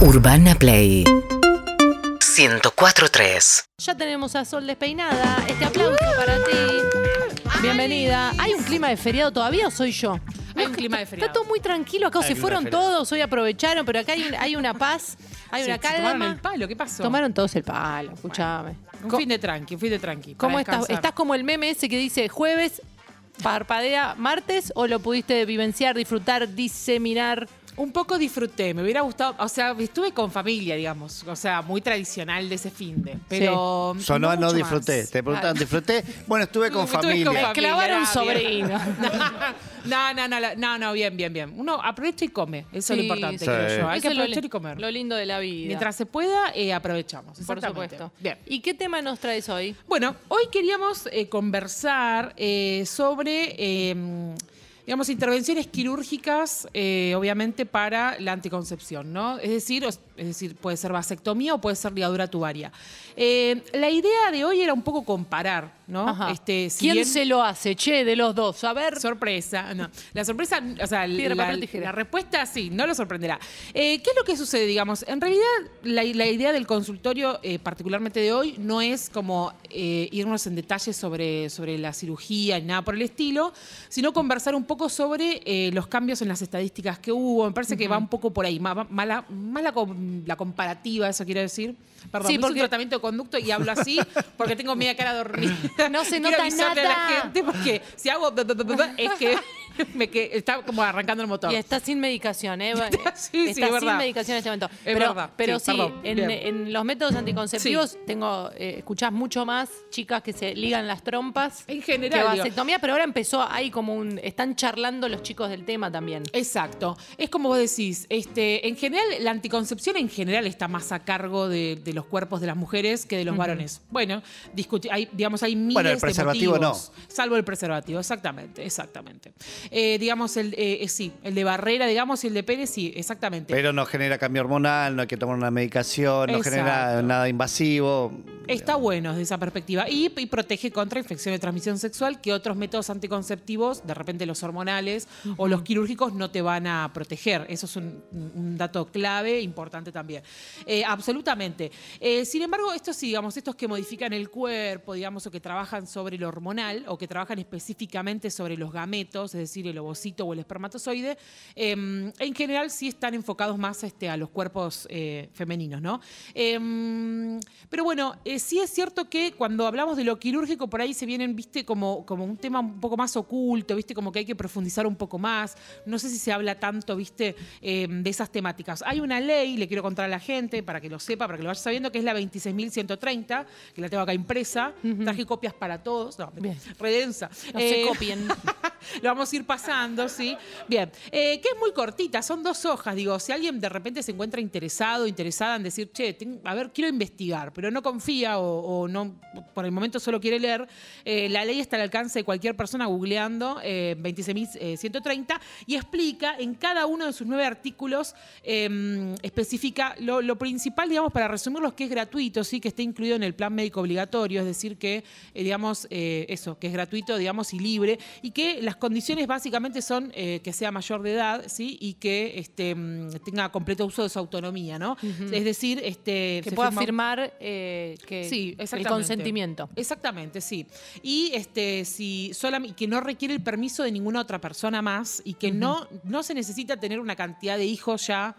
Urbana Play 104.3 Ya tenemos a Sol despeinada. Este aplauso para ti. Bienvenida. ¿Hay un clima de feriado todavía o soy yo? Hay un clima de feriado. Está todo muy tranquilo acá. Hay se clima fueron de feriado. todos, hoy aprovecharon, pero acá hay, un- hay una paz, hay Se- una se tomaron el calma. palo, ¿qué pasó? Tomaron todos el palo, escúchame. Un Co- fin de tranqui, un fin de tranqui. para ¿Cómo estás? descansar. ¿Estás como el meme ese que dice jueves, parpadea martes o lo pudiste vivenciar, disfrutar, diseminar? Un poco disfruté, me hubiera gustado, o sea, estuve con familia, digamos, o sea, muy tradicional de ese fin de, pero Sonó a no mucho disfruté. más. Te preguntaban, ¿disfruté? Bueno, estuve con Estuve familia. con Me familia, clavaron ah, sobrino. No, no, no, no, no, bien, bien, bien. Uno aprovecha y come, eso es lo Sí, importante, sí. creo yo. Hay Eso que aprovechar y comer. Lo lindo de la vida. Mientras se pueda, eh, aprovechamos. por supuesto. Bien. ¿Y qué tema nos traes hoy? Bueno, hoy queríamos eh, conversar eh, sobre, eh, digamos, intervenciones quirúrgicas, eh, obviamente, para la anticoncepción, ¿no? Es decir, es decir, puede ser vasectomía o puede ser ligadura tubaria. Eh, la idea de hoy era un poco comparar, ¿no? Ajá. Este, si ¿Quién bien- se lo hace, che, de los dos? A ver. Sorpresa, no. La sorpresa, o sea, Piedra, la, papel, tijera. la respuesta sí, no lo sorprenderá. Eh, ¿Qué es lo que sucede, digamos? En realidad, la, la idea del consultorio, particularmente de hoy, no es como eh, irnos en detalle sobre, sobre la cirugía ni nada por el estilo, sino conversar un poco sobre eh, los cambios en las estadísticas que hubo. Me parece que va un poco por ahí, más, más la, comparativa, eso quiero decir. Perdón, Sí, hice porque- un tratamiento de conducto y hablo así porque tengo media cara dormida. No se nota avisarle a la nada. gente porque si hago es que me que está como arrancando el motor. Y está sin medicación, ¿eh? Sí, sí, está es sin verdad. medicación en este momento. Es pero, verdad. Pero Sí, perdón. en, los métodos anticonceptivos tengo, eh, escuchás mucho más chicas que se ligan las trompas. En general, Que digo. vasectomía, pero ahora empezó ahí como un. Están charlando los chicos del tema también. Exacto. Es como vos decís, este, en general, la anticoncepción en general está más a cargo de, de los cuerpos de las mujeres que de los varones. Bueno, discuti- hay, digamos, hay miles Bueno, el de preservativo motivos, Salvo el preservativo, exactamente, exactamente. Eh, digamos, el, eh, eh, sí, el de barrera, digamos, y el de pene, sí, exactamente. Pero no genera cambio hormonal, no hay que tomar una medicación, no genera nada invasivo. Está bueno desde esa perspectiva y, y protege contra infección de transmisión sexual que otros métodos anticonceptivos, de repente los hormonales o los quirúrgicos, no te van a proteger. Eso es un, un dato clave, importante también. Eh, absolutamente. Eh, sin embargo, estos sí, digamos, estos que modifican el cuerpo, digamos, o que trabajan sobre lo hormonal o que trabajan específicamente sobre los gametos, es decir, el ovocito o el espermatozoide, eh, en general sí están enfocados más este, a los cuerpos eh, femeninos, ¿no? Eh, pero bueno, eh, sí es cierto que cuando hablamos de lo quirúrgico, por ahí se vienen, viste, como, como un tema un poco más oculto, viste, como que hay que profundizar un poco más. No sé si se habla tanto, viste, eh, de esas temáticas. Hay una ley, le quiero contar a la gente, para que lo sepa, para que lo vaya sabiendo, que es la 26.130, que la tengo acá impresa. Traje copias para todos. No, redensa. No se Eh, copien. lo vamos a ir pasando, ¿sí? Bien, eh, que es muy cortita, son dos hojas. Digo, si alguien de repente se encuentra interesado, interesada en decir, che, a ver, quiero investigar, pero no confía o, no, por el momento solo quiere leer, eh, la ley está al alcance de cualquier persona googleando eh, 26.130 y explica en cada uno de sus nueve artículos, eh, especifica lo, lo principal, digamos, para resumirlos, que es gratuito, sí, que está incluido en el plan médico obligatorio, es decir, que, eh, digamos, eh, eso, que es gratuito, digamos, y libre, y que las condiciones básicamente son eh, que sea mayor de edad, ¿sí? Y que este, mm, tenga completo uso de su autonomía, ¿no? Es decir, este, Que pueda firma- firmar eh, que Sí, el consentimiento. Exactamente, sí. Y este, si y que no requiere el permiso de ninguna otra persona más y que no, no se necesita tener una cantidad de hijos ya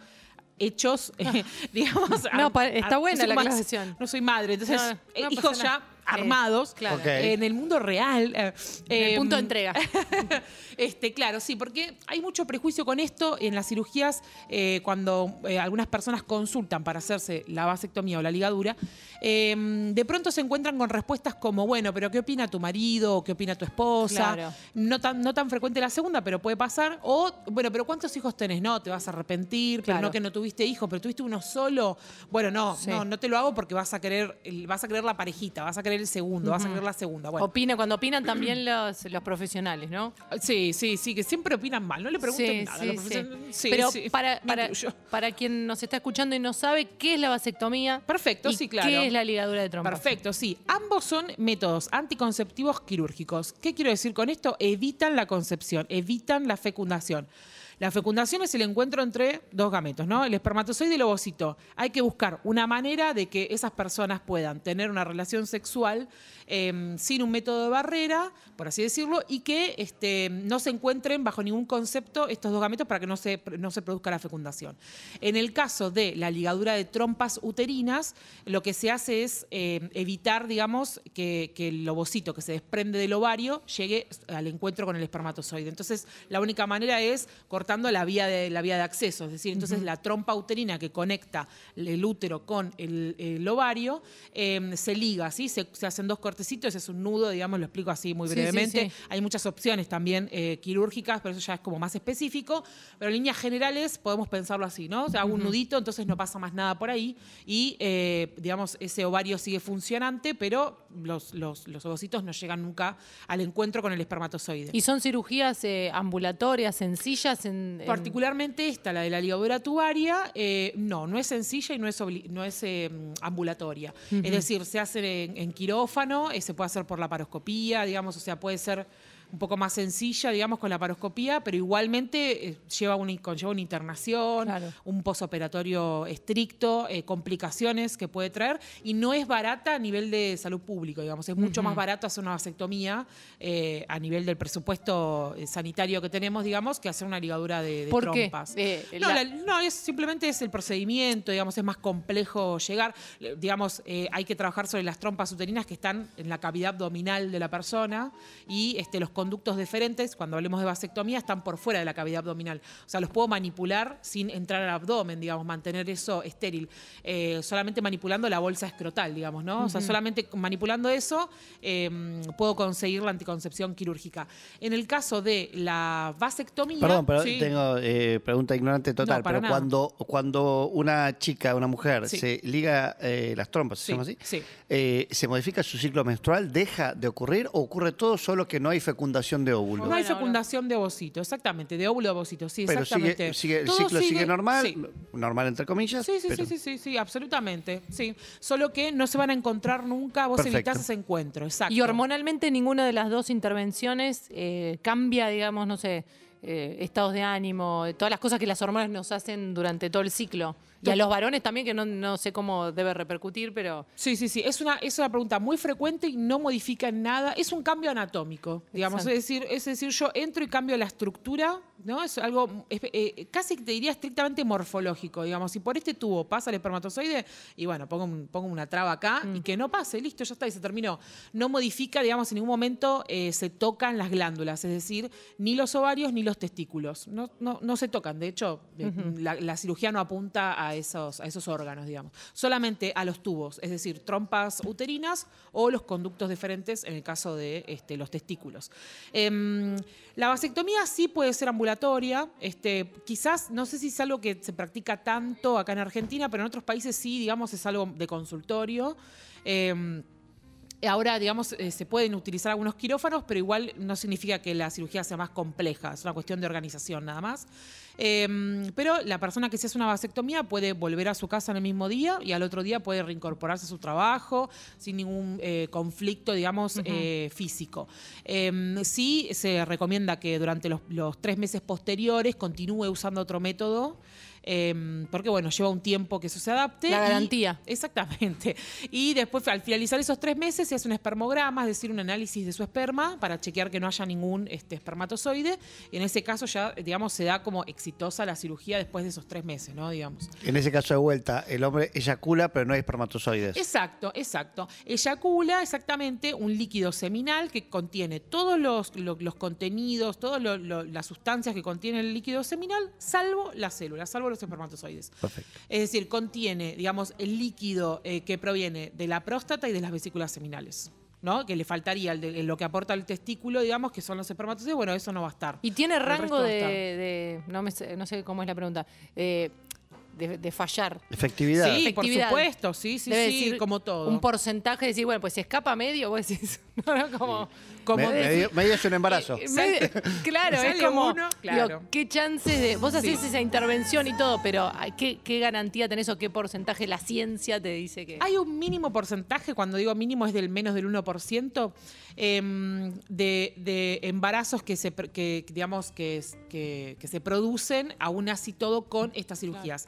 hechos, eh, digamos. No, pa- está buena soy la aclaración. No soy madre, entonces, No, eh, no hijos ya. Armados claro. Ok. en el mundo real. eh, En el eh, punto de entrega. este, claro, sí, porque hay mucho prejuicio con esto en las cirugías eh, cuando eh, algunas personas consultan para hacerse la vasectomía o la ligadura. eh, de pronto se encuentran con respuestas como, bueno, pero ¿qué opina tu marido? ¿Qué opina tu esposa? Claro. No, tan, no tan frecuente la segunda, pero puede pasar. O, bueno, pero ¿cuántos hijos tenés? No, te vas a arrepentir, pero Claro. no que no tuviste hijos, pero tuviste uno solo. Bueno, no, Sí. no, no te lo hago porque vas a querer, vas a querer la parejita, vas a querer el segundo, vas a querer la segunda. Bueno, Opina, cuando opinan también los, los profesionales, ¿no? Sí, sí, sí, que siempre opinan mal, no le pregunten Sí, nada. sí, sí. sí, Pero sí, para, para, para quien nos está escuchando y no sabe qué es la vasectomía. Perfecto, y sí, claro. ¿Qué es la ligadura de trompa? Perfecto, sí. Ambos son métodos anticonceptivos quirúrgicos. ¿Qué quiero decir con esto? Evitan la concepción, evitan la fecundación. La fecundación es el encuentro entre dos gametos, ¿no? El espermatozoide y el ovocito. Hay que buscar una manera de que esas personas puedan tener una relación sexual eh, sin un método de barrera, por así decirlo, y que este, no se encuentren bajo ningún concepto estos dos gametos para que no se, no se produzca la fecundación. En el caso de la ligadura de trompas uterinas, lo que se hace es eh, evitar, digamos, que, que el ovocito que se desprende del ovario llegue al encuentro con el espermatozoide. Entonces, la única manera es cortando la vía de, la vía de acceso, es decir, entonces la trompa uterina que conecta el útero con el, el ovario eh, se liga, ¿sí? Se, se hacen dos cortecitos, es un nudo, digamos, lo explico así muy Sí, sí, brevemente. sí. Hay muchas opciones también eh, quirúrgicas, pero eso ya es como más específico. Pero en líneas generales podemos pensarlo así, ¿no? O sea, hago un nudito, entonces no pasa más nada por ahí y, eh, digamos, ese ovario sigue funcionante, pero los, los, los ovocitos no llegan nunca al encuentro con el espermatozoide. ¿Y son cirugías eh, ambulatorias, sencillas? En, en- Particularmente esta, la de la ligadura tubaria, eh, no, no es sencilla y no es, no es eh, ambulatoria. Es decir, se hace en, en quirófano, eh, se puede hacer por la paroscopía, digamos, o sea, puede ser un poco más sencilla, digamos, con la paroscopía, pero igualmente eh, lleva una, conlleva una internación, Claro. un posoperatorio estricto, eh, complicaciones que puede traer, y no es barata a nivel de salud pública, digamos, es mucho más barato hacer una vasectomía eh, a nivel del presupuesto sanitario que tenemos, digamos, que hacer una ligadura de, de ¿Por qué? trompas. Eh, no, la- la- no, es simplemente es el procedimiento, digamos, es más complejo llegar. Le- Digamos, hay que trabajar sobre las trompas uterinas que están en la cavidad abdominal de la persona y este, los conductos deferentes, cuando hablemos de vasectomía, están por fuera de la cavidad abdominal. O sea, los puedo manipular sin entrar al abdomen, digamos, mantener eso estéril. Eh, solamente manipulando la bolsa escrotal, digamos, ¿no? O sea, solamente manipulando eso eh, puedo conseguir la anticoncepción quirúrgica. En el caso de la vasectomía... Perdón, pero sí. tengo eh, pregunta ignorante total. No, pero nada. cuando, cuando una chica, una mujer, Sí. se liga eh, las trompas, ¿se Sí, llama así? sí. ¿Se modifica su ciclo menstrual? ¿Deja de ocurrir o ocurre todo solo que no hay fecundación de óvulo? No hay fecundación de ovocito, exactamente, de óvulo a ovocito, sí, pero exactamente. sigue, sigue- el Todo ciclo sigue, normal, sí. normal entre comillas. Sí, sí, pero- sí, sí, sí, sí, absolutamente. Sí. Solo que no se van a encontrar nunca, vos Perfecto. evitás ese encuentro, exacto. Y hormonalmente ninguna de las dos intervenciones eh, cambia, digamos, no sé, eh, estados de ánimo, todas las cosas que las hormonas nos hacen durante todo el ciclo. Y a los varones también, que no, no sé cómo debe repercutir, pero Sí, sí, sí. Es una, es una pregunta muy frecuente y no modifica en nada. Es un cambio anatómico, digamos. Exacto. Es decir, es decir, yo entro y cambio la estructura, ¿no? Es algo eh, casi te diría estrictamente morfológico, digamos. Si por este tubo pasa el espermatozoide, y bueno, pongo, un- pongo una traba acá Mm. y que no pase, listo, ya está, y se terminó. No modifica, digamos, en ningún momento eh, se tocan las glándulas, es decir, ni los ovarios ni los testículos. No, no, no se tocan. De hecho, eh, la, la cirugía no apunta a esos, a esos órganos, digamos. Solamente a los tubos, es decir, trompas uterinas o los conductos deferentes en el caso de este, los testículos. Em, la vasectomía sí puede ser ambulatoria. Este, quizás, no sé si es algo que se practica tanto acá en Argentina, pero en otros países sí, digamos, es algo de consultorio. Em, Ahora, digamos, eh, se pueden utilizar algunos quirófanos, pero igual no significa que la cirugía sea más compleja, es una cuestión de organización nada más. Eh, pero la persona que se hace una vasectomía puede volver a su casa en el mismo día y al otro día puede reincorporarse a su trabajo sin ningún eh, conflicto, digamos, eh, físico. Eh, sí se recomienda que durante los, los tres meses posteriores continúe usando otro método. Eh, porque bueno, lleva un tiempo que eso se adapte. La y- garantía. Exactamente. Y después, al finalizar esos tres meses, se hace un espermograma, es decir, un análisis de su esperma para chequear que no haya ningún este, espermatozoide. Y en ese caso ya, digamos, se da como exitosa la cirugía después de esos tres meses, ¿no? Digamos. En ese caso de vuelta, el hombre eyacula, pero no hay espermatozoides. Exacto, exacto. Eyacula exactamente un líquido seminal que contiene todos los, lo- los contenidos, todas las sustancias que contiene el líquido seminal, salvo las células, salvo los espermatozoides. Perfecto. Es decir, contiene, digamos, el líquido eh, que proviene de la próstata y de las vesículas seminales. ¿no? Que le faltaría el de- lo que aporta el testículo, digamos, que son los espermatozoides. Bueno, eso no va a estar. ¿Y tiene rango de, no, me sé, no sé cómo es la pregunta, eh, de, de fallar? Efectividad. Sí, por supuesto, sí, sí, Debe sí, decir como todo. Un porcentaje de decir, bueno, pues se escapa medio, vos decís. No, no, como, Como Me- medio, medio es un embarazo. Eh, me- claro, es Sale como. uno, digo, claro. ¿Qué chances de.? Vos hacés Sí. esa intervención y todo, pero ay, ¿qué, ¿qué garantía tenés o qué porcentaje la ciencia te dice que.? Hay un mínimo porcentaje, cuando digo mínimo es del menos del 1%, em, de, de embarazos que se, pr- que, digamos, que, es- que, que se producen, aún así todo, con estas cirugías.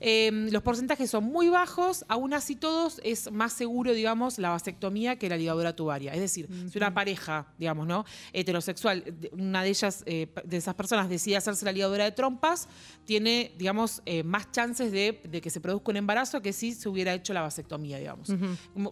Em, los porcentajes son muy bajos, aún así todos es más seguro, digamos, la vasectomía que la ligadura tubaria. Es decir, si una pareja, digamos, ¿no? Heterosexual, una de ellas, eh, de esas personas decide hacerse la ligadura de trompas, tiene, digamos, eh, más chances de, de que se produzca un embarazo que si se hubiera hecho la vasectomía, digamos.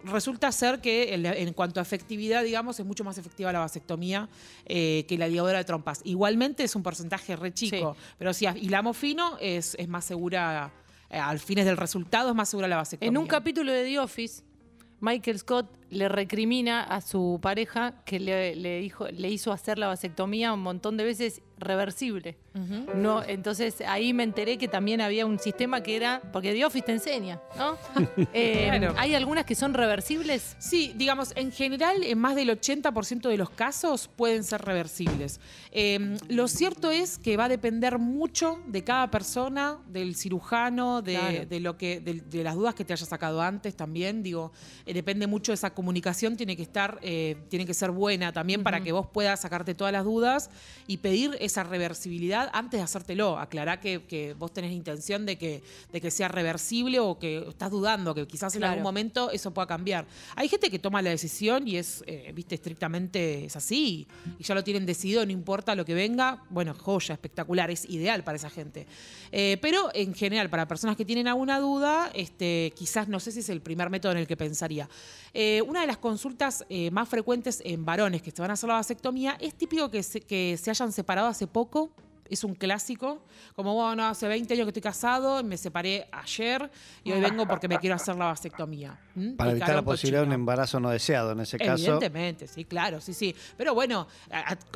Resulta ser que en, cuanto a efectividad, digamos, es mucho más efectiva la vasectomía eh, que la ligadura de trompas. Igualmente es un porcentaje re chico, pero si hilamos fino, es, es más segura, al fines del resultado, es más segura la vasectomía. En un capítulo de The Office, Michael Scott le recrimina a su pareja que le, le hizo hacer la vasectomía un montón de veces reversible. no, entonces ahí me enteré que también había un sistema que era, porque The Office te enseña, ¿no? Eh, Claro. Hay algunas que son reversibles. Sí, digamos, en general, en más del 80% de los casos pueden ser reversibles. Eh, lo cierto es que va a depender mucho de cada persona, del cirujano, de, Claro. de lo que, de, de las dudas que te haya sacado antes también. Digo, eh, depende mucho de esa comunicación, tiene que estar, eh, tiene que ser buena también para que vos puedas sacarte todas las dudas y pedir esa reversibilidad antes de hacértelo. Aclará que, que vos tenés intención de que, de que sea reversible o que estás dudando, que quizás en algún momento eso pueda cambiar. Hay gente que toma la decisión y es, eh, viste, estrictamente es así. Y ya lo tienen decidido, no importa lo que venga. Bueno, joya, espectacular, es ideal para esa gente. Eh, pero en general, para personas que tienen alguna duda, este, quizás no sé si es el primer método en el que pensaría. Eh, una de las consultas más frecuentes en varones que se van a hacer la vasectomía es típico que se, que se hayan separado hace poco. Es un clásico, como bueno, hace 20 años que estoy casado, me separé ayer y hoy vengo porque me quiero hacer la vasectomía. ¿Mm? Para evitar la posibilidad de un embarazo no deseado en ese caso. Evidentemente, sí, claro, sí, sí. Pero bueno,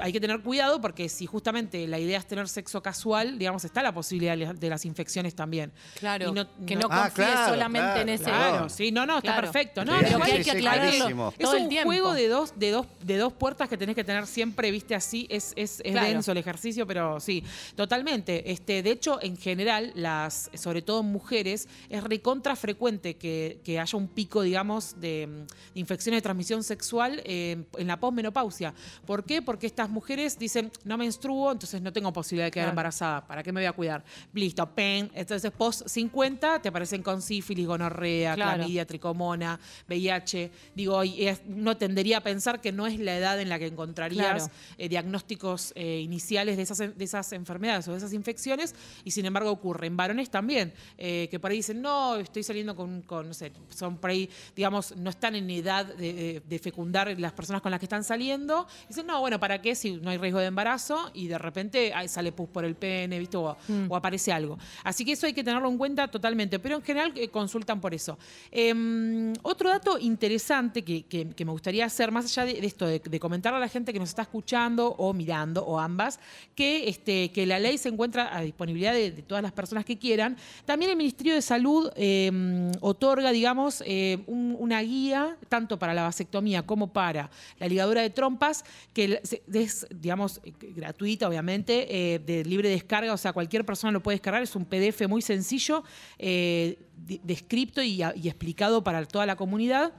hay que tener cuidado porque si justamente la idea es tener sexo casual, digamos, está la posibilidad de- las infecciones también. Claro. Y no- que no- no Ah, confíes claro, solamente claro, en ese. Claro, sí, no, no, está Claro. perfecto. No, Sí, Pero hay sí, que aclararlo es un tiempo. juego de dos, de dos, de dos puertas que tenés que tener siempre, viste, así. Es, es, es Claro. denso el ejercicio, pero sí, totalmente. Este, de hecho, en general, las, sobre todo en mujeres, es recontra frecuente que, que haya un pico, digamos, de, de infecciones de transmisión sexual eh, en la posmenopausia. ¿Por qué? Porque estas mujeres dicen, no menstruo, entonces no tengo posibilidad de quedar Claro. embarazada. ¿Para qué me voy a cuidar? Listo, pen. Entonces, post 50 te aparecen con sífilis, gonorrea, Claro. clamidia, tricomona, VIH. Digo, y es- uno tendería a pensar que no es la edad en la que encontrarías Claro. eh, diagnósticos eh, iniciales de esas, de esas enfermedades o de esas infecciones, y sin embargo ocurre. En varones también, eh, que por ahí dicen, no, estoy saliendo con, con, no sé, son por ahí, digamos, no están en edad de, fecundar las personas con las que están saliendo. Dicen, no, bueno, ¿para qué si no hay riesgo de embarazo? Y de repente sale pus por el pene, ¿viste? O, o aparece algo. Así que eso hay que tenerlo en cuenta totalmente, pero en general eh, consultan por eso. Em, otro dato interesante que, que- que me gustaría hacer, más allá de, de esto, de, de comentarle a la gente que nos está escuchando o mirando, o ambas, que, este, que la ley se encuentra a disponibilidad de, todas las personas que quieran. También el Ministerio de Salud em, otorga, digamos, eh, un- una guía tanto para la vasectomía como para la ligadura de trompas, que es, digamos, eh, gratuita, obviamente, eh, de libre descarga, o sea, cualquier persona lo puede descargar, es un PDF muy sencillo, eh, de- descripto y explicado para toda la comunidad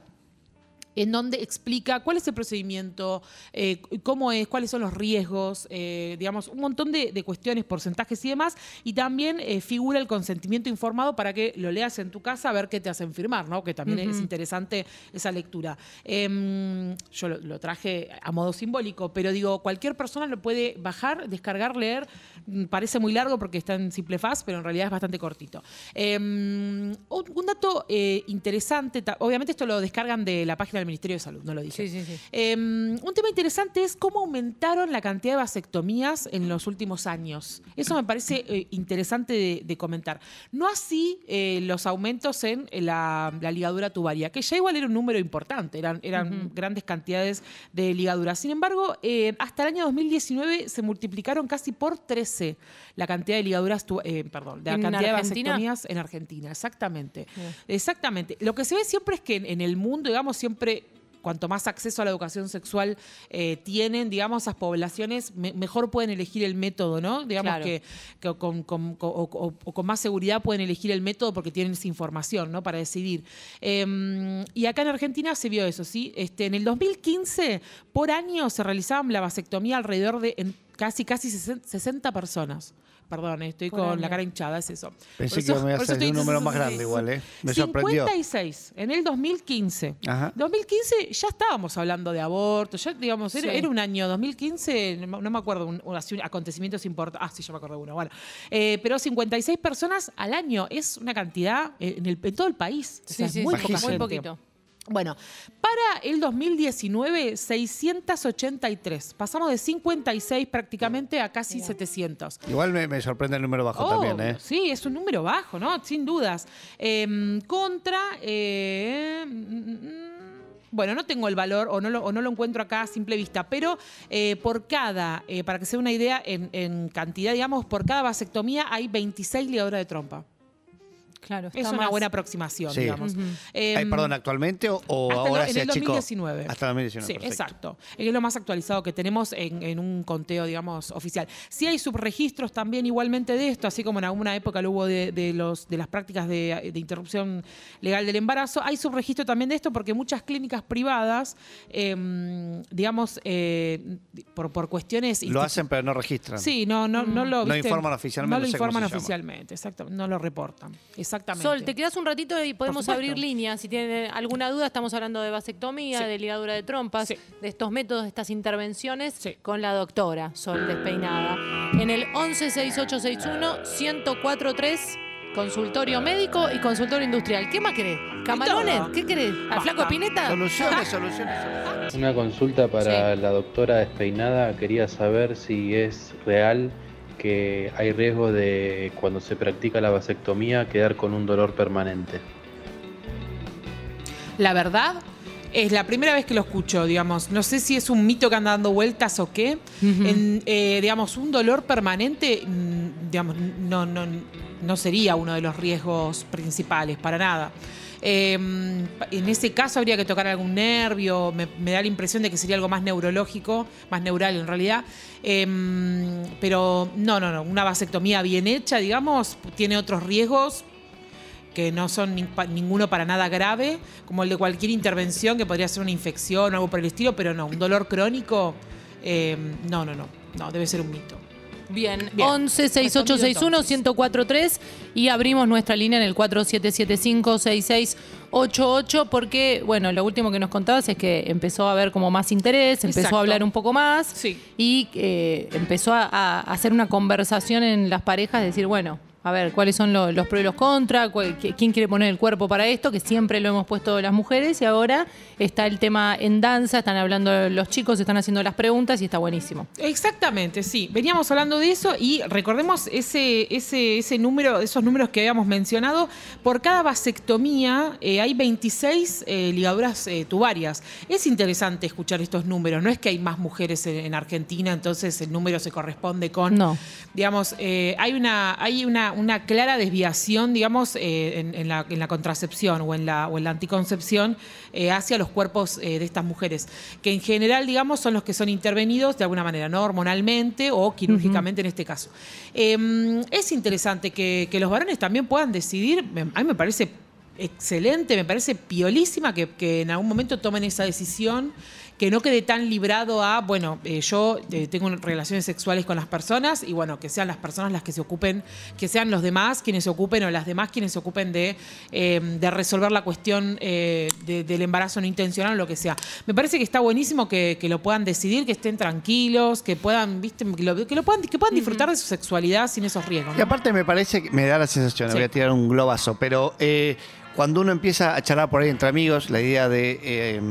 en donde explica cuál es el procedimiento, eh, cómo es, cuáles son los riesgos, eh, digamos, un montón de, de cuestiones, porcentajes y demás, y también eh, figura el consentimiento informado para que lo leas en tu casa a ver qué te hacen firmar, ¿no? Que también es interesante esa lectura. Em, yo lo, lo traje a modo simbólico, pero digo, cualquier persona lo puede bajar, descargar, leer. Mm, Parece muy largo porque está en simple faz, pero en realidad es bastante cortito. Em, un, dato interesante, obviamente esto lo descargan de la página del Ministerio de Salud, no lo dije. Sí, sí, sí. Eh, un tema interesante es cómo aumentaron la cantidad de vasectomías en los últimos años. Eso me parece eh, interesante de, de comentar. No así eh, los aumentos en la, la ligadura tubaria, que ya igual era un número importante, eran, eran grandes cantidades de ligaduras. Sin embargo, eh, hasta el año 2019 se multiplicaron casi por 13 la cantidad de ligaduras, eh, perdón, la ¿En cantidad de vasectomías en Argentina, exactamente. Exactamente. Lo que se ve siempre es que en, en el mundo, digamos, siempre cuanto más acceso a la educación sexual eh, tienen, digamos, esas poblaciones, me- mejor pueden elegir el método, ¿no? Digamos Claro. que, que con, con- con- o, o- o con más seguridad pueden elegir el método porque tienen esa información, ¿no? Para decidir. Eh, y acá en Argentina se vio eso, ¿sí? Este, en el 2015, por año se realizaban la vasectomía alrededor de en casi, casi 60 personas. Perdón, estoy Por con año. la cara hinchada, es eso. Pensé Por que eso- me iba a hacer un número más grande igual, ¿eh? Me sorprendió. 56 en el 2015. Ajá. 2015 ya estábamos hablando de aborto, ya digamos, era, Sí. era un año 2015, no no me acuerdo, un, un- así, un- acontecimientos importantes. Ah, sí, yo me acuerdo de uno. Bueno, Eh, pero 56 personas al año es una cantidad eh, en, el, en todo el país. O sea, es muy, poca muy poquito. Bueno, para el 2019, 683. Pasamos de 56 prácticamente a casi 700. Igual me, me sorprende el número bajo Oh, también, ¿eh? Sí, es un número bajo, ¿no? Sin dudas. Eh, contra. eh, mm, mm, bueno, no tengo el valor o no lo, o no lo encuentro acá a simple vista, pero eh, por cada, eh, para que se dé una idea en, en cantidad, digamos, por cada vasectomía hay 26 ligaduras de trompa. Claro, Es una más- buena aproximación, Sí. digamos. Ujú. Eh, Ay, perdón, ¿actualmente o, o hasta ahora lo- en se el achicó? 2019. Hasta el 2019, Sí, perfecto. exacto. Es lo más actualizado que tenemos en, en un conteo, digamos, oficial. Sí hay subregistros también igualmente de esto, así como en alguna época lo hubo de, de los, de las prácticas de, de interrupción legal del embarazo. Hay subregistro también de esto porque muchas clínicas privadas, eh, digamos, eh, por, por cuestiones... Lo hacen pero no registran. Sí, no, no, no lo... No ¿viste? informan oficialmente, No lo no sé cómo informan llama. oficialmente, exacto. No lo reportan. Exactamente. Sol, te quedas un ratito y podemos abrir líneas. Si tienen alguna duda, estamos hablando de vasectomía, Sí. de ligadura de trompas, Sí. de estos métodos, de estas intervenciones Sí. con la doctora Sol Despeinada. En el 116861-1043, consultorio médico y consultorio industrial. ¿Qué más querés? ¿Camarones? ¿Qué querés? ¿Al flaco Pineta? Soluciones, soluciones, soluciones. Una consulta para la doctora despeinada. Quería saber si es real que hay riesgo de cuando se practica la vasectomía quedar con un dolor permanente. La verdad, es la primera vez que lo escucho, digamos. No sé si es un mito que anda dando vueltas o qué. En, eh, digamos, un dolor permanente, mm, digamos, no, no, no sería uno de los riesgos principales, para nada. Eh, en ese caso habría que tocar algún nervio, me, da la impresión de que sería algo más neurológico, más neural en realidad. Eh, pero no, no, no, una vasectomía bien hecha, digamos, tiene otros riesgos, que no son ninguno para nada grave, como el de cualquier intervención que podría ser una infección o algo por el estilo, pero no, un dolor crónico, eh, no, no, no, no, debe ser un mito. Bien, Bien. 11 6861 1043 y abrimos nuestra línea en el 4775 6688 porque, bueno, lo último que nos contabas es que empezó a haber como más interés, empezó Exacto. a hablar un poco más Sí. y eh, empezó a, a hacer una conversación en las parejas, decir, bueno, a ver, cuáles son lo- los pros y los contras, quién quiere poner el cuerpo para esto, que siempre lo hemos puesto las mujeres y ahora está el tema en danza, están hablando los chicos, están haciendo las preguntas y está buenísimo. Exactamente, sí. Veníamos hablando de eso y recordemos ese, ese, ese número, esos números que habíamos mencionado. Por cada vasectomía eh, hay 26 eh, ligaduras eh, tubarias. Es interesante escuchar estos números. No es que hay más mujeres en, en Argentina, entonces el número se corresponde con. No. Digamos, hay una, hay una, una clara desviación, digamos, eh, en, en la, en la contracepción o en la, o en la anticoncepción eh, hacia los cuerpos eh, de estas mujeres, que en general, digamos, son los que son intervenidos de alguna manera, no hormonalmente o quirúrgicamente en este caso. Eh, es interesante que, que los varones también puedan decidir, a mí me parece excelente, me parece piolísima que, que en algún momento tomen esa decisión, que no quede tan librado a, bueno, eh, yo eh, tengo relaciones sexuales con las personas y bueno, que sean las personas las que se ocupen, que sean los demás quienes se ocupen o las demás quienes se ocupen de, eh, de resolver la cuestión eh, de- del embarazo no intencional o lo que sea. Me parece que está buenísimo que, que lo puedan decidir, que estén tranquilos, que puedan, viste, que lo, que lo puedan, que puedan disfrutar de su sexualidad sin esos riesgos. Y aparte me parece, que me da la sensación, Sí. voy a tirar un globazo, pero eh, cuando uno empieza a charlar por ahí entre amigos, la idea de, eh,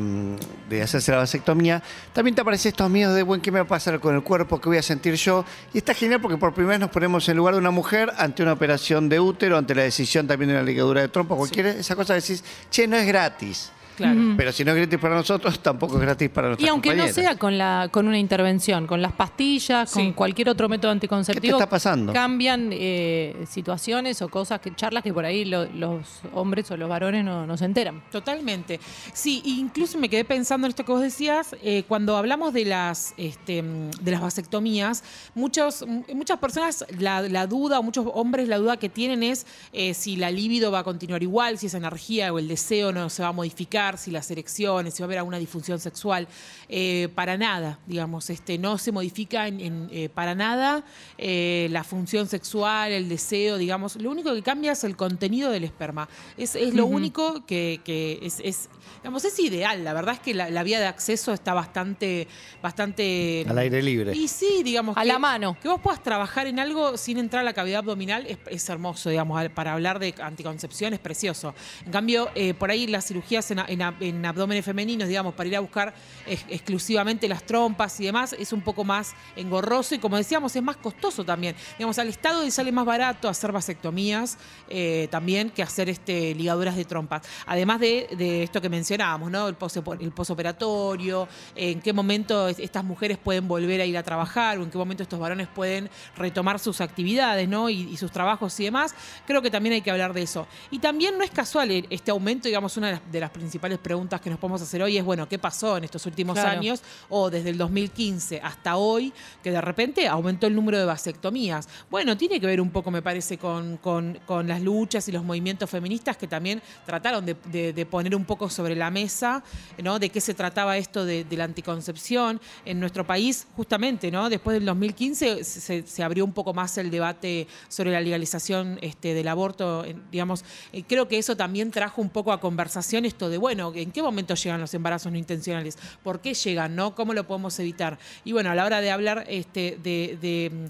de hacerse la vasectomía, también te aparecen estos miedos de, bueno, ¿qué me va a pasar con el cuerpo? ¿Qué voy a sentir yo? Y está genial porque por primera vez nos ponemos en lugar de una mujer ante una operación de útero, ante la decisión también de una ligadura de trompa, cualquier esa cosa decís, che, no es gratis. Claro. Pero si no es gratis para nosotros, tampoco es gratis para nuestros Y aunque no sea con la con una intervención, con las pastillas, Sí. con cualquier otro método anticonceptivo, ¿Qué te está pasando? cambian eh, situaciones o cosas, que charlas que por ahí lo- los hombres o los varones no, no se enteran. Totalmente. Sí, incluso me quedé pensando en esto que vos decías, eh, cuando hablamos de las, este, de las vasectomías, muchos, muchas personas la, la duda, o muchos hombres la duda que tienen es eh, si la libido va a continuar igual, si esa energía o el deseo no se va a modificar, si las erecciones, si va a haber alguna disfunción sexual. Eh, para nada, digamos, este, no se modifica en, en, eh, para nada eh, la función sexual, el deseo, digamos. Lo único que cambia es el contenido del esperma. Es, es lo único que, que es, es, digamos, es ideal. La verdad es que la, la vía de acceso está bastante, bastante Al aire libre. y sí, digamos. A que- la mano. Que vos puedas trabajar en algo sin entrar a la cavidad abdominal es, es hermoso, digamos. Para hablar de anticoncepción es precioso. En cambio, eh, por ahí las cirugías en, a- en en abdómenes femeninos, digamos, para ir a buscar ex- exclusivamente las trompas y demás, es un poco más engorroso y, como decíamos, es más costoso también. Digamos, al Estado le sale más barato hacer vasectomías eh, también que hacer este, ligaduras de trompas. Además de, esto que mencionábamos, ¿no? El, posopo- el posoperatorio, en qué momento es- estas mujeres pueden volver a ir a trabajar o en qué momento estos varones pueden retomar sus actividades, ¿no? Y, sus trabajos y demás. Creo que también hay que hablar de eso. Y también no es casual el- este aumento, digamos, una de las principales preguntas que nos podemos hacer hoy es, bueno, ¿qué pasó en estos últimos Claro. años o desde el 2015 hasta hoy que de repente aumentó el número de vasectomías? Bueno, tiene que ver un poco, me parece, con, con- con las luchas y los movimientos feministas que también trataron de, de- de poner un poco sobre la mesa, ¿no? De qué se trataba esto de, de la anticoncepción en nuestro país, justamente, ¿no? Después del 2015 se, se abrió un poco más el debate sobre la legalización este, del aborto, digamos, eh, creo que eso también trajo un poco a conversación esto de, bueno, ¿en qué momento llegan los embarazos no intencionales? ¿Por qué llegan? ¿Cómo lo podemos evitar? Y bueno, a la hora de hablar este, de,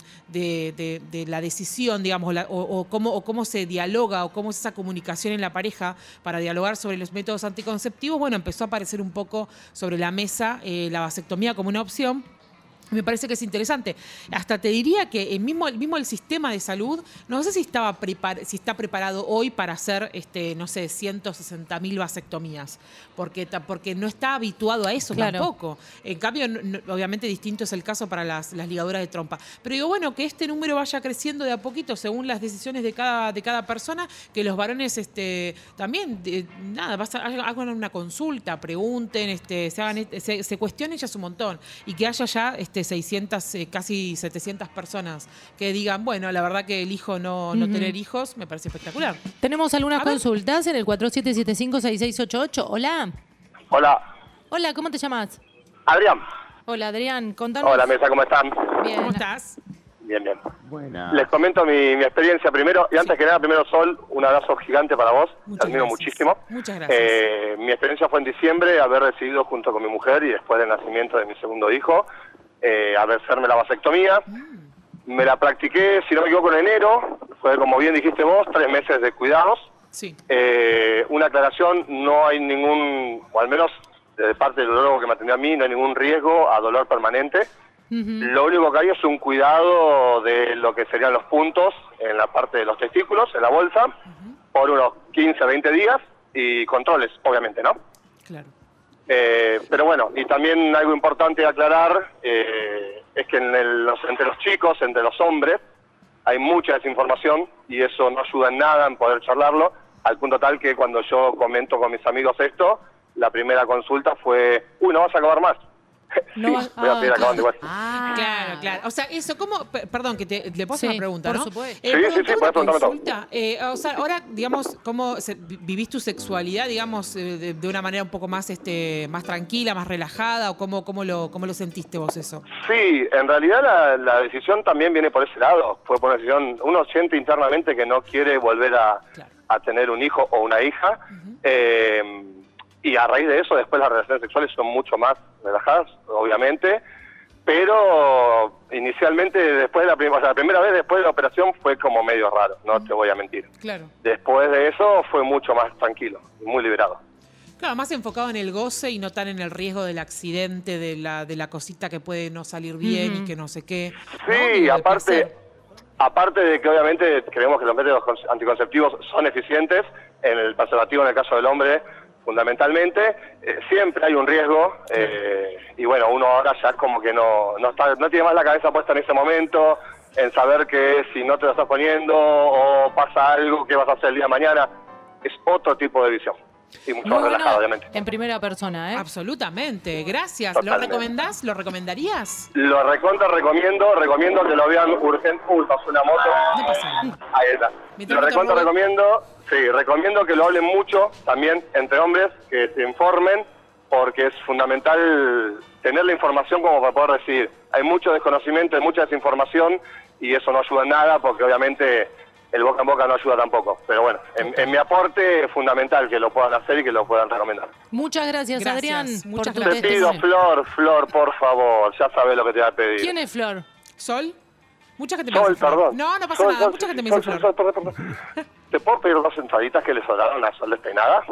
la decisión, digamos, o cómo se dialoga o cómo es esa comunicación en la pareja para dialogar sobre los métodos anticonceptivos, bueno, empezó a aparecer un poco sobre la mesa eh, la vasectomía como una opción. Me parece que es interesante. Hasta te diría que el mismo, el mismo el sistema de salud, no sé si estaba prepar- si está preparado hoy para hacer, este, no sé, 160 mil vasectomías, porque, porque no está habituado a eso Claro. tampoco. En cambio, no- obviamente distinto es el caso para las, las ligaduras de trompa. Pero digo, bueno, que este número vaya creciendo de a poquito según las decisiones de cada, de cada persona, que los varones este, también, de- nada, vas a- hagan una consulta, pregunten, este, se, hagan, se, se cuestionen ya un montón. Y que haya ya este, 600, eh, casi 700 personas que digan, bueno, la verdad que elijo no, no Ujú. tener hijos, me parece espectacular. Tenemos algunas A ver. consultas en el 47756688. Hola. Hola, Hola, ¿cómo te llamas? Adrián. Hola, Adrián, contanos. Hola, Mesa, ¿cómo están? Bien. ¿Cómo estás? Bien, bien. Les comento mi, mi experiencia primero. Y antes que nada, primero, Sol, un abrazo gigante para vos. Muchas Te admiro gracias. muchísimo. Muchas gracias. Eh, mi experiencia fue en diciembre, haber decidido junto con mi mujer y después del nacimiento de mi segundo hijo, eh, hacerme la vasectomía. Me la practiqué, si no me equivoco, en enero. Fue, como bien dijiste vos, tres meses de cuidados. Sí. Eh, una aclaración, no hay ningún, o al menos de parte del dolor que me atendió a mí, no hay ningún riesgo a dolor permanente. Lo único que hay es un cuidado de lo que serían los puntos en la parte de los testículos, en la bolsa, por unos 15, 20 días y controles, obviamente, ¿no? Claro. Eh, pero bueno, y también algo importante aclarar eh, es que en el- entre los chicos, entre los hombres, hay mucha desinformación y eso no ayuda en nada en poder charlarlo, al punto tal que cuando yo comento con mis amigos esto, la primera consulta fue, uy, no vas a acabar más. No sí, vas- voy a seguir ah, acabando igual. Ah. Claro, claro. O sea, eso, ¿cómo? pe- Perdón, que te, le puedo hacer Sí, una pregunta, por ¿no? supuesto. Sí, perdón, sí, sí, te hago podés una preguntarme todo. consulta. Eh, o sea, ahora, digamos, ¿cómo se- vi- vivís tu sexualidad, digamos, eh, de, de una manera un poco más este más tranquila, más relajada? ¿O cómo, cómo, lo, cómo lo sentiste vos eso? Sí, en realidad la, la decisión también viene por ese lado. Fue por una decisión, uno siente internamente que no quiere volver a, Claro. a tener un hijo o una hija. eh, y a raíz de eso, después las relaciones sexuales son mucho más relajadas, obviamente. Pero inicialmente, después de la, prim- o sea, la primera vez después de la operación fue como medio raro, no te voy a mentir. Claro. Después de eso fue mucho más tranquilo, muy liberado. Claro, más enfocado en el goce y no tan en el riesgo del accidente, de la, de la cosita que puede no salir bien y que no sé qué. Sí, aparte, aparte de que obviamente creemos que los métodos con- anticonceptivos son eficientes, en el preservativo, en el caso del hombre, fundamentalmente. Eh, siempre hay un riesgo eh, y bueno, uno ahora ya como que no, no, está, no tiene más la cabeza puesta en ese momento, en saber que si no te lo estás poniendo o pasa algo que vas a hacer el día de mañana, es otro tipo de visión. Y mucho Muy más bueno obviamente. en primera persona, ¿eh? Absolutamente, gracias. Totalmente. ¿Lo recomendás? ¿Lo recomendarías? Lo recontra recomiendo, recomiendo que lo vean urgente. Uy, pasó una moto. No pasa nada. Ahí está. Lo recontra recomiendo, sí, recomiendo que lo hablen mucho también entre hombres, que se informen, porque es fundamental tener la información como para poder decidir. Hay mucho desconocimiento, hay mucha desinformación y eso no ayuda en nada porque obviamente el boca en boca no ayuda tampoco. Pero bueno, en, en mi aporte es fundamental que lo puedan hacer y que lo puedan recomendar. Muchas gracias, Gracias, Adrián, muchas por tu Te pido. Flor, Flor, por favor, ya sabes lo que te voy a pedir. ¿Quién es Flor? ¿Sol? Mucha gente me Sol, dice Flor. perdón. No, no pasa Sol, nada. Sol, Mucha gente me Sol, dice Sol, Flor. Sol, perdón, perdón. ¿Te puedo pedir dos entraditas que le sobraron a Sol despeinada?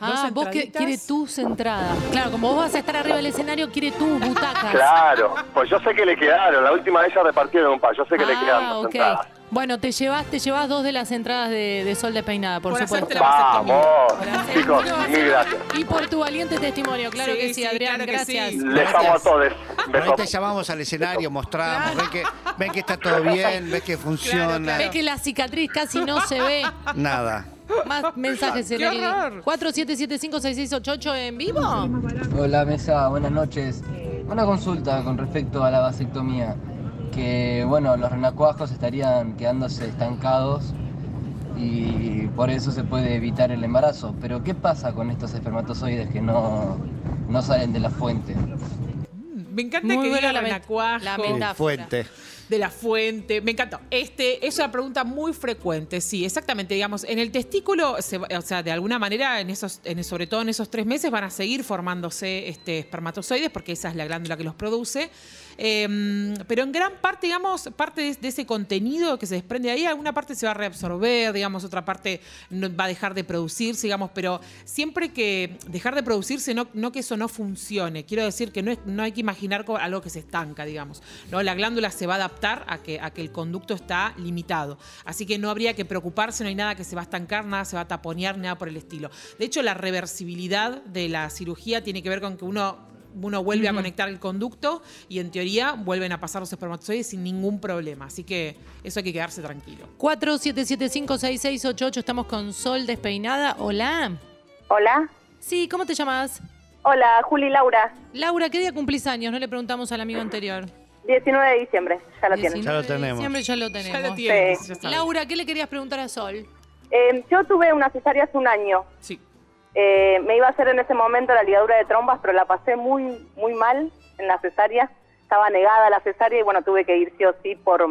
Ah, vos que quiere tus entradas. Claro, como vos vas a estar arriba del escenario, quiere tus butacas. Claro, pues yo sé que le quedaron. La última vez ya repartieron un par. Yo sé que le quedan Ah, dos ok. entradas. Bueno, te llevas, te llevas dos de las entradas de, de Sol Despeinada, por, Por supuesto. Vamos, chicos, mil gracias. Y por tu valiente testimonio, claro Sí, que sí, sí, Adrián, claro que gracias. sí. Les amo a todos. Ahí te llamamos al escenario, mostramos, ven que, ven que está todo bien, ves que funciona. claro. Ves que la cicatriz casi no se ve. Nada. Más mensajes en ¡Qué el horror! 47756688 en vivo. Hola Mesa, buenas noches. Una consulta con respecto a la vasectomía. Que bueno, los renacuajos estarían quedándose estancados y por eso se puede evitar el embarazo. Pero ¿qué pasa con estos espermatozoides que no, no salen de la fuente? Me encanta Muy que buena diga la renacuajo. la metáfora. fuente. de la fuente. Me encantó. Este, es una pregunta muy frecuente, sí, exactamente. Digamos, en el testículo, se va- o sea, de alguna manera, en esos, en, sobre todo en esos tres meses, van a seguir formándose este, espermatozoides, porque esa es la glándula que los produce. Eh, pero en gran parte, digamos, parte de, ese contenido que se desprende de ahí, alguna parte se va a reabsorber, digamos, otra parte no- va a dejar de producirse, digamos, pero siempre que dejar de producirse, no, no que eso no funcione. Quiero decir que no, no hay que imaginar algo que se estanca, digamos. ¿no? La glándula se va a adaptar a que, a que el conducto está limitado. Así que no habría que preocuparse, no hay nada que se va a estancar, nada se va a taponear, nada por el estilo. De hecho, la reversibilidad de la cirugía tiene que ver con que uno uno vuelve a conectar el conducto y en teoría vuelven a pasar los espermatozoides sin ningún problema. Así que eso hay que quedarse tranquilo. 47756688 estamos con Sol Despeinada. Hola. Hola. Sí, ¿cómo te llamas? Hola, Juli Laura. Laura, ¿qué día cumplís años? No le preguntamos al amigo anterior. 19 de diciembre, ya lo 19 tienen. Ya lo tenemos. diciembre ya lo tenemos. Ya lo tienen, Sí. ya. Laura, ¿qué le querías preguntar a Sol? Eh, yo tuve una cesárea hace un año. Sí. Eh, me iba a hacer en ese momento la ligadura de trombas, pero la pasé muy, muy mal en la cesárea. Estaba negada la cesárea y bueno, tuve que ir sí o sí por,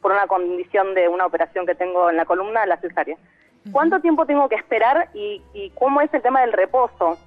por una condición de una operación que tengo en la columna, la cesárea. ¿Cuánto tiempo tengo que esperar y, y cómo es el tema del reposo?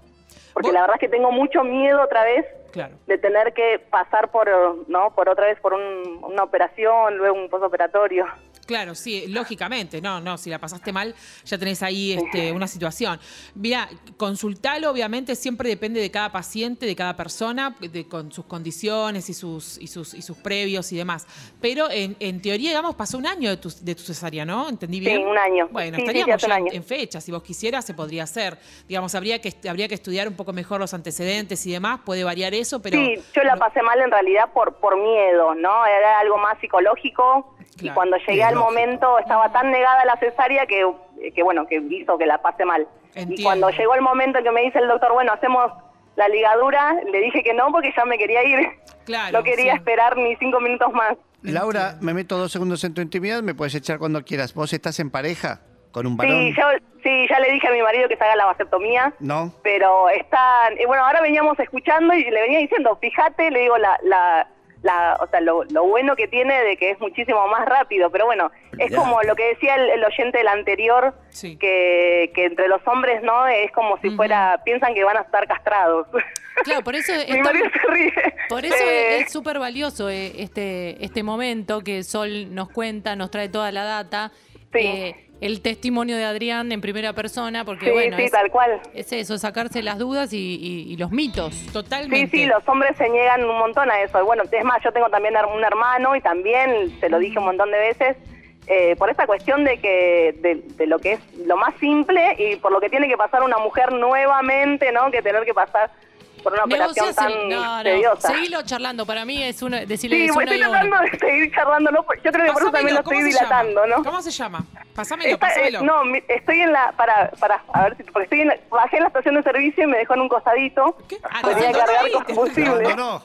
Porque Vos- la verdad es que tengo mucho miedo otra vez Claro. de tener que pasar por, no, por otra vez por un- una operación, luego un posoperatorio. Claro, sí, lógicamente, no, no, si la pasaste mal, ya tenés ahí este, una situación. Mira, consultalo, obviamente, siempre depende de cada paciente, de cada persona, de, con sus condiciones y sus, y sus, y sus previos y demás. Pero en, en teoría, digamos, pasó un año de tu, de tu cesárea, ¿no? ¿Entendí Sí, bien? un año. Bueno, Sí, sí, sí, estaríamos ya año. en, en fecha, si vos quisieras, se podría hacer. Digamos, habría que, habría que estudiar un poco mejor los antecedentes y demás, puede variar eso, pero... sí, yo la pasé mal en realidad por, por miedo, ¿no? Era algo más psicológico y cuando llegué al momento estaba tan negada la cesárea que, que bueno, que hizo que la pase mal. Y Entiendo. cuando llegó el momento en que me dice el doctor, bueno, hacemos la ligadura, le dije que no porque ya me quería ir. Claro, no quería sí. esperar ni cinco minutos más. Laura, me meto dos segundos en tu intimidad, me puedes echar cuando quieras. ¿Vos estás en pareja con un varón? Sí, yo, sí, ya le dije a mi marido que se haga la vasectomía. ¿No? pero están y bueno ahora veníamos escuchando y le venía diciendo fíjate le digo la la, la o sea lo, lo bueno que tiene de que es muchísimo más rápido pero bueno es Ya. como lo que decía el, el oyente del anterior Sí. que, que entre los hombres no es como si fuera piensan que van a estar castrados Claro, por eso mi está- marido se ríe Por eso Eh, es súper valioso eh, este, este momento que Sol nos cuenta, nos trae toda la data. Sí. eh, el testimonio de Adrián en primera persona, porque sí bueno, sí es, tal cual es eso, sacarse las dudas y, y- y los mitos. Sí, Totalmente. sí, los hombres se niegan un montón a eso. Bueno, es más, yo tengo también un hermano y también se lo dije un montón de veces eh, por esta cuestión de que de, de lo que es lo más simple y por lo que tiene que pasar una mujer nuevamente, ¿no? Que tener que pasar por una operación tan el- no, no, tediosa. seguilo charlando. Para mí es uno, decirle Sí, que es estoy tratando de seguir charlando, ¿no? Yo creo que por eso también lo Pásamelo, estoy ¿cómo se llama? dilatando, ¿no? ¿Cómo se llama? Pásamelo, Está- eh, pásamelo. no, mi- estoy en la, para, para, a ver si, porque estoy en la- bajé en la estación de servicio y me dejó en un costadito. ¿Qué? Ah, Tenía no, que no, cargar no, no, combustible. No, no.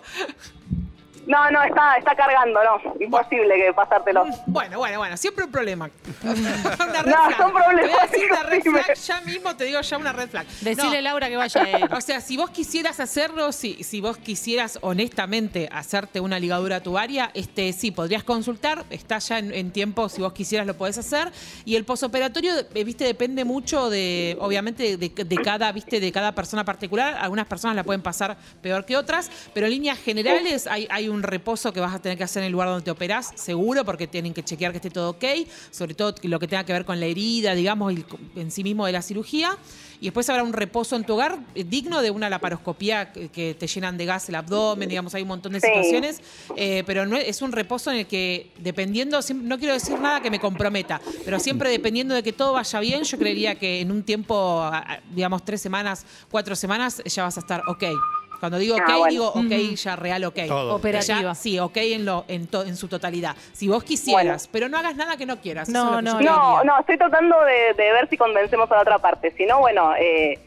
No, no, está, está cargando, no. Imposible que pasártelo. Bueno, bueno, bueno, siempre un problema. una red No, flag. son Te voy a decir una red flag, ya mismo te digo ya una red flag. Decirle No, Laura que vaya a él. O sea, si vos quisieras hacerlo, si, si vos quisieras honestamente hacerte una ligadura tubaria, este, sí, podrías consultar, está ya en, en tiempo, si vos quisieras lo podés hacer. Y el posoperatorio, eh, viste, depende mucho de, obviamente, de, de cada, viste, de cada persona particular. Algunas personas la pueden pasar peor que otras, pero en líneas generales hay, hay un reposo que vas a tener que hacer en el lugar donde te operás, seguro, porque tienen que chequear que esté todo ok, sobre todo lo que tenga que ver con la herida, digamos, y en sí mismo de la cirugía. Y después habrá un reposo en tu hogar eh, digno de una laparoscopía que, te llenan de gas el abdomen, digamos, hay un montón de Sí. situaciones, eh, pero no es, un reposo en el que, dependiendo, no quiero decir nada que me comprometa, pero siempre dependiendo de que todo vaya bien, yo creería que en un tiempo, digamos, tres semanas, cuatro semanas, ya vas a estar ok. Cuando digo ok, Ah, bueno. digo ok, ya real ok. Todo. Operativa. Ya, sí, ok en, lo, en, to- en su totalidad. Si vos quisieras, pero no hagas nada que no quieras. No, no, No, no, estoy tratando de, de ver si convencemos a la otra parte. Si no, bueno, eh,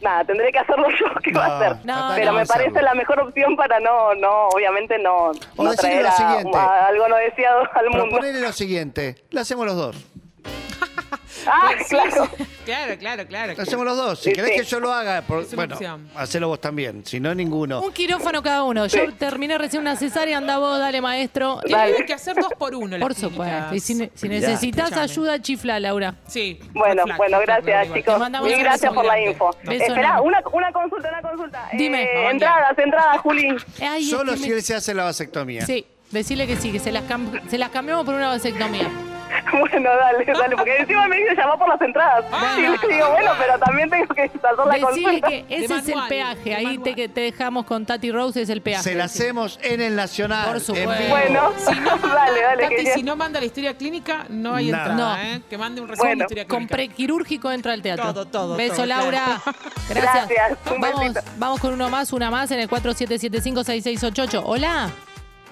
nada, tendré que hacerlo yo. ¿Qué va a hacer? No, Pero me parece la mejor opción para no, no, obviamente no, O no decirle traer lo a- siguiente. a algo no deseado al mundo. Proponerle lo siguiente. Lo hacemos los dos. Ah, Sí, claro. sí. Claro, claro, claro. Lo hacemos los dos. Si Sí, querés sí. que yo lo haga, por- bueno, opción. hacelo vos también. Si no, ninguno. Un quirófano cada uno. Yo terminé recién una cesárea, anda vos, dale maestro. Eh. Hay que hacer dos por uno. Por supuesto. Y si, ne- si Olvidate. necesitas ayuda, chifla, Laura. Sí. Bueno, flag, bueno, gracias chicos. Mil gracias por la info. Espera, enorme. una, una consulta, una consulta. Dime. Eh, entradas, entradas, Juli. Ay, es Solo si me- él se hace la vasectomía. Sí, decirle que sí, que se las, cam- se las cambiamos por una vasectomía. Bueno, dale, dale, porque encima me dice llamar por las entradas. Ah, y le digo, bueno, pero también tengo que hacer la Decirle consulta. que ese es el manual, peaje. de Ahí manual. te, que te dejamos con Tati Rose, es el peaje. Se la hacemos en el Nacional. Por en supuesto. vivo. Bueno, dale, dale, Tati, que si no manda la historia clínica, no hay Nada. entrada, No. ¿eh? Que mande un resumen Bueno, de historia Con clínica. prequirúrgico entra al teatro. Todo, todo, Beso, todo, Laura. claro. Gracias. Gracias, un Vamos, besito. vamos con uno más, una más en el 47756688. Hola.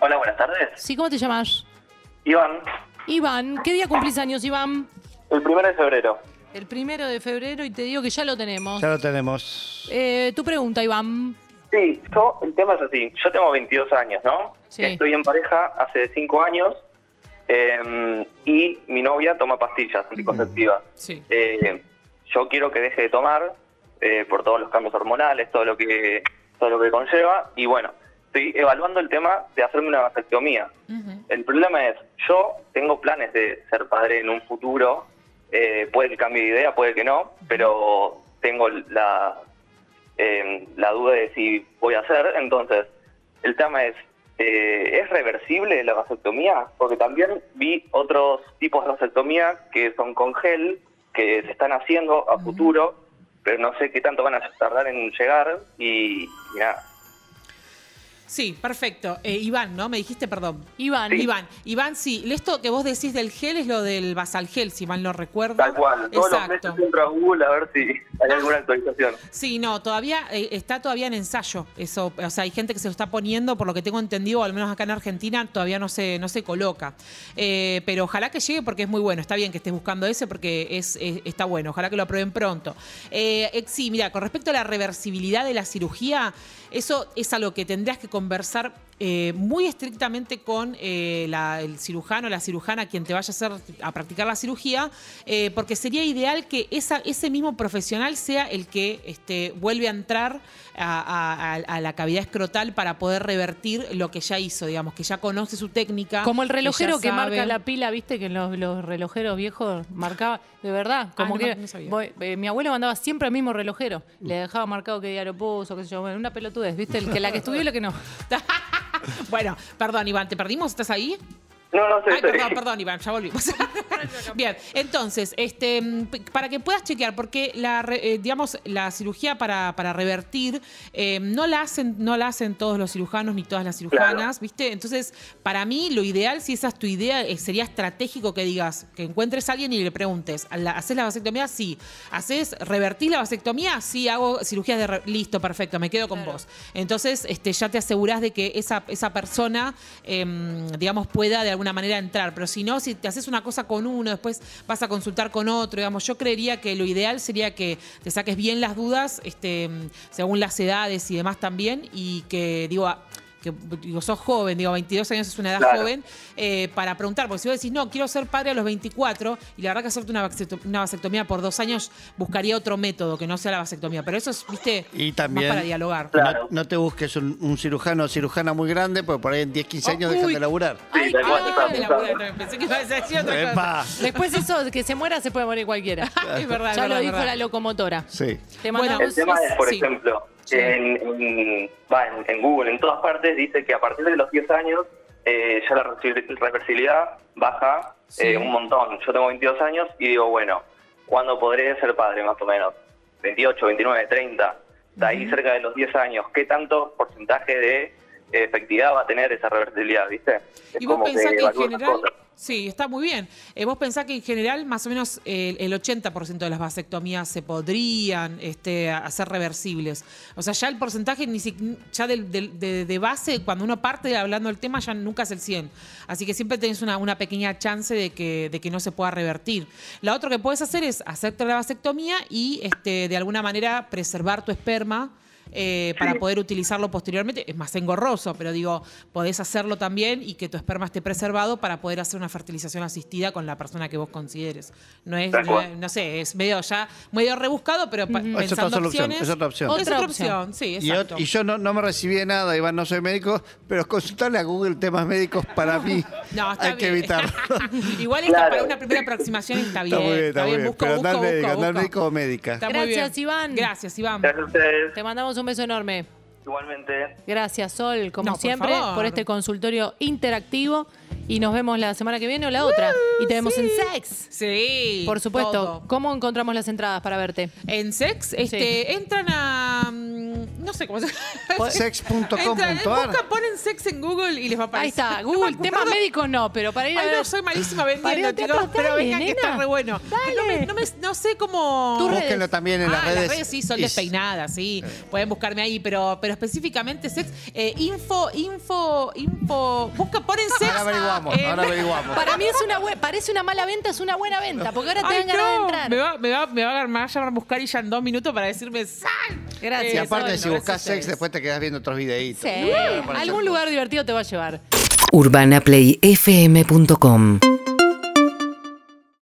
Hola, buenas tardes. Sí, ¿cómo te llamas? Iván, Iván. ¿Qué día cumplís años, Iván? el primero de febrero. El primero de febrero y te digo que ya lo tenemos. Ya lo tenemos. Eh, tu pregunta, Iván. Sí, yo, el tema es así. Yo tengo 22 años, ¿no? Sí. Estoy en pareja hace 5 años eh, y mi novia toma pastillas anticonceptivas. Sí. Eh, yo quiero que deje de tomar eh, por todos los cambios hormonales, todo lo que todo lo que conlleva y bueno, estoy evaluando el tema de hacerme una vasectomía. El problema es, yo tengo planes de ser padre en un futuro, eh, puede que cambie de idea, puede que no, pero tengo la, eh, la duda de si voy a hacer, entonces el tema es, eh, ¿es reversible la vasectomía? Porque también vi otros tipos de vasectomía que son con gel, que se están haciendo a futuro, pero no sé qué tanto van a tardar en llegar y, y nada. Sí, perfecto. Eh, Iván, ¿no? Me dijiste, perdón. Iván. Iván, Iván, sí. Esto que vos decís del gel es lo del basal gel, si mal no recuerdo. Tal cual, todos los Exacto. meses entro a Google a ver si hay alguna actualización. Sí, no, todavía eh, está todavía en ensayo. Eso, o sea, hay gente que se lo está poniendo, por lo que tengo entendido, al menos acá en Argentina, todavía no se, no se coloca. Eh, pero ojalá que llegue porque es muy bueno. Está bien que estés buscando ese porque es, es- está bueno. Ojalá que lo aprueben pronto. Eh, eh, sí, mira, con respecto a la reversibilidad de la cirugía, eso es algo que tendrías que conversar eh, muy estrictamente con eh, la- el cirujano, la cirujana, quien te vaya a hacer a practicar la cirugía, eh, porque sería ideal que esa, ese mismo profesional sea el que este, vuelve a entrar a, a- a- a la cavidad escrotal para poder revertir lo que ya hizo, digamos, que ya conoce su técnica. Como el relojero que, marca la pila, viste que los, los relojeros viejos marcaba, de verdad, como no, que no sabía. voy- mi abuelo mandaba siempre al mismo relojero, le dejaba marcado qué día lo puso, qué sé yo, bueno, una pelotudez, viste, el que la que estudió y la que no. bueno, perdón, Iván, ¿te perdimos? ¿Estás ahí? No, no sé. Ay, estoy- perdón, perdón, Iván, ya volvimos. Bien, entonces, este, mm, para que puedas chequear, porque la, re- eh, digamos, la cirugía para, para revertir eh, no la hacen, no la hacen todos los cirujanos ni todas las cirujanas, ¿viste? Entonces, para mí, lo ideal, si esa es tu idea, eh, sería estratégico que digas, que encuentres a alguien y le preguntes, ¿a la- ¿haces la vasectomía? Sí. ¿Haces, revertís la vasectomía? Sí, hago cirugías de re- listo, perfecto, me quedo con vos. Entonces, este, ya te asegurás de que esa, esa persona, em, digamos, pueda de alguna manera entrar. Pero si no, si te haces una cosa con uno, después vas a consultar con otro, digamos, yo creería que lo ideal sería que te saques bien las dudas, este, em, según las edades y demás también, y que, digo, que digo, sos joven, digo, 22 años es una edad Claro. joven, eh, para preguntar, porque si vos decís, no, quiero ser padre a los 24, y la verdad que hacerte una, vasecto- una vasectomía por dos años, buscaría otro método que no sea la vasectomía. Pero eso es, viste, Y también- más para dialogar. Claro. No, no te busques un, un cirujano o cirujana muy grande, porque por ahí en 10, 15 años Oh, dejan de laburar. Sí, Ay, estaba de la pensando. buena también, Pensé que iba a decir otra cosa. Epa. Después eso de que se muera se puede morir cualquiera. Es verdad, es ya verdad, lo dijo verdad. la locomotora. Sí. Te Bueno, mandamos El tema es, por Sí. ejemplo. En, en- va, en- en Google, en todas partes, dice que a partir de los 10 años eh, ya la reversi- reversibilidad baja Sí. eh, un montón. Yo tengo 22 años y digo, bueno, ¿cuándo podré ser padre más o menos? 28, 29, 30. De ahí cerca de los 10 años, ¿qué tanto porcentaje de efectividad va a tener esa reversibilidad, viste? Es Y vos pensás que en general. Sí, está muy bien. Eh, vos pensás que en general más o menos el, el 80% de las vasectomías se podrían este, hacer reversibles. O sea, ya el porcentaje ni si- ya de, de base, cuando uno parte hablando del tema, ya nunca es el 100. Así que siempre tenés una, una pequeña chance de que, de que no se pueda revertir. La otra que puedes hacer es hacerte la vasectomía y este, de alguna manera preservar tu esperma. Eh, para poder utilizarlo posteriormente. Es más engorroso, pero digo, podés hacerlo también y que tu esperma esté preservado para poder hacer una fertilización asistida con la persona que vos consideres. No es, no, sé, es medio ya, medio rebuscado, pero Es otra pensando solución, opciones. es otra opción. Es Otra otra opción. opción, sí, Y, exacto. yo- y yo no, no me recibí de nada, Iván, no soy médico, pero consultarle a Google temas médicos para mí No, está hay que bien. evitarlo. Igual esta Claro. para una primera aproximación está bien. está muy bien, está muy bien. Busco, pero busco, andar busco, médico, andar busco. médico o médica. Está muy Gracias, bien. Iván. Gracias, Iván. Gracias a ustedes. Te mandamos un beso enorme. Igualmente. Gracias, Sol, como No, siempre, por este consultorio interactivo. Y nos vemos la semana que viene o la otra. Y te vemos en Sex. Sí. Por supuesto. todo. ¿Cómo encontramos las entradas para verte? En Sex, este, entran a. No sé cómo se Entran, Sex.com.ar ponen sex en Google y les va a Ahí aparecer. está, No me Google, acuerdo. temas médicos no, pero para ir a Ay, ver. no, soy malísima vendiendo, chicos. Pero dale, venga, que está re bueno. No, me, no, me- no sé cómo. Búsquenlo también en Ah, las redes. las redes sí, son despeinadas, sí. Pueden buscarme ahí, pero, pero específicamente sex. eh, info, info, info. Busca, ponen sex. Ahora averiguamos, en- ahora averiguamos. Para mí es una parece una mala venta, es una buena venta, porque ahora te Ay, dan ganas de no, entrar. Me va, me, va, me, va, a- me va a llamar a buscar y ya en dos minutos para decirme sal. Gracias. Y aparte, Sol, si buscas sex, después te quedas viendo otros videitos. Sí, algún lugar divertido te va a llevar. UrbanaPlayFM.com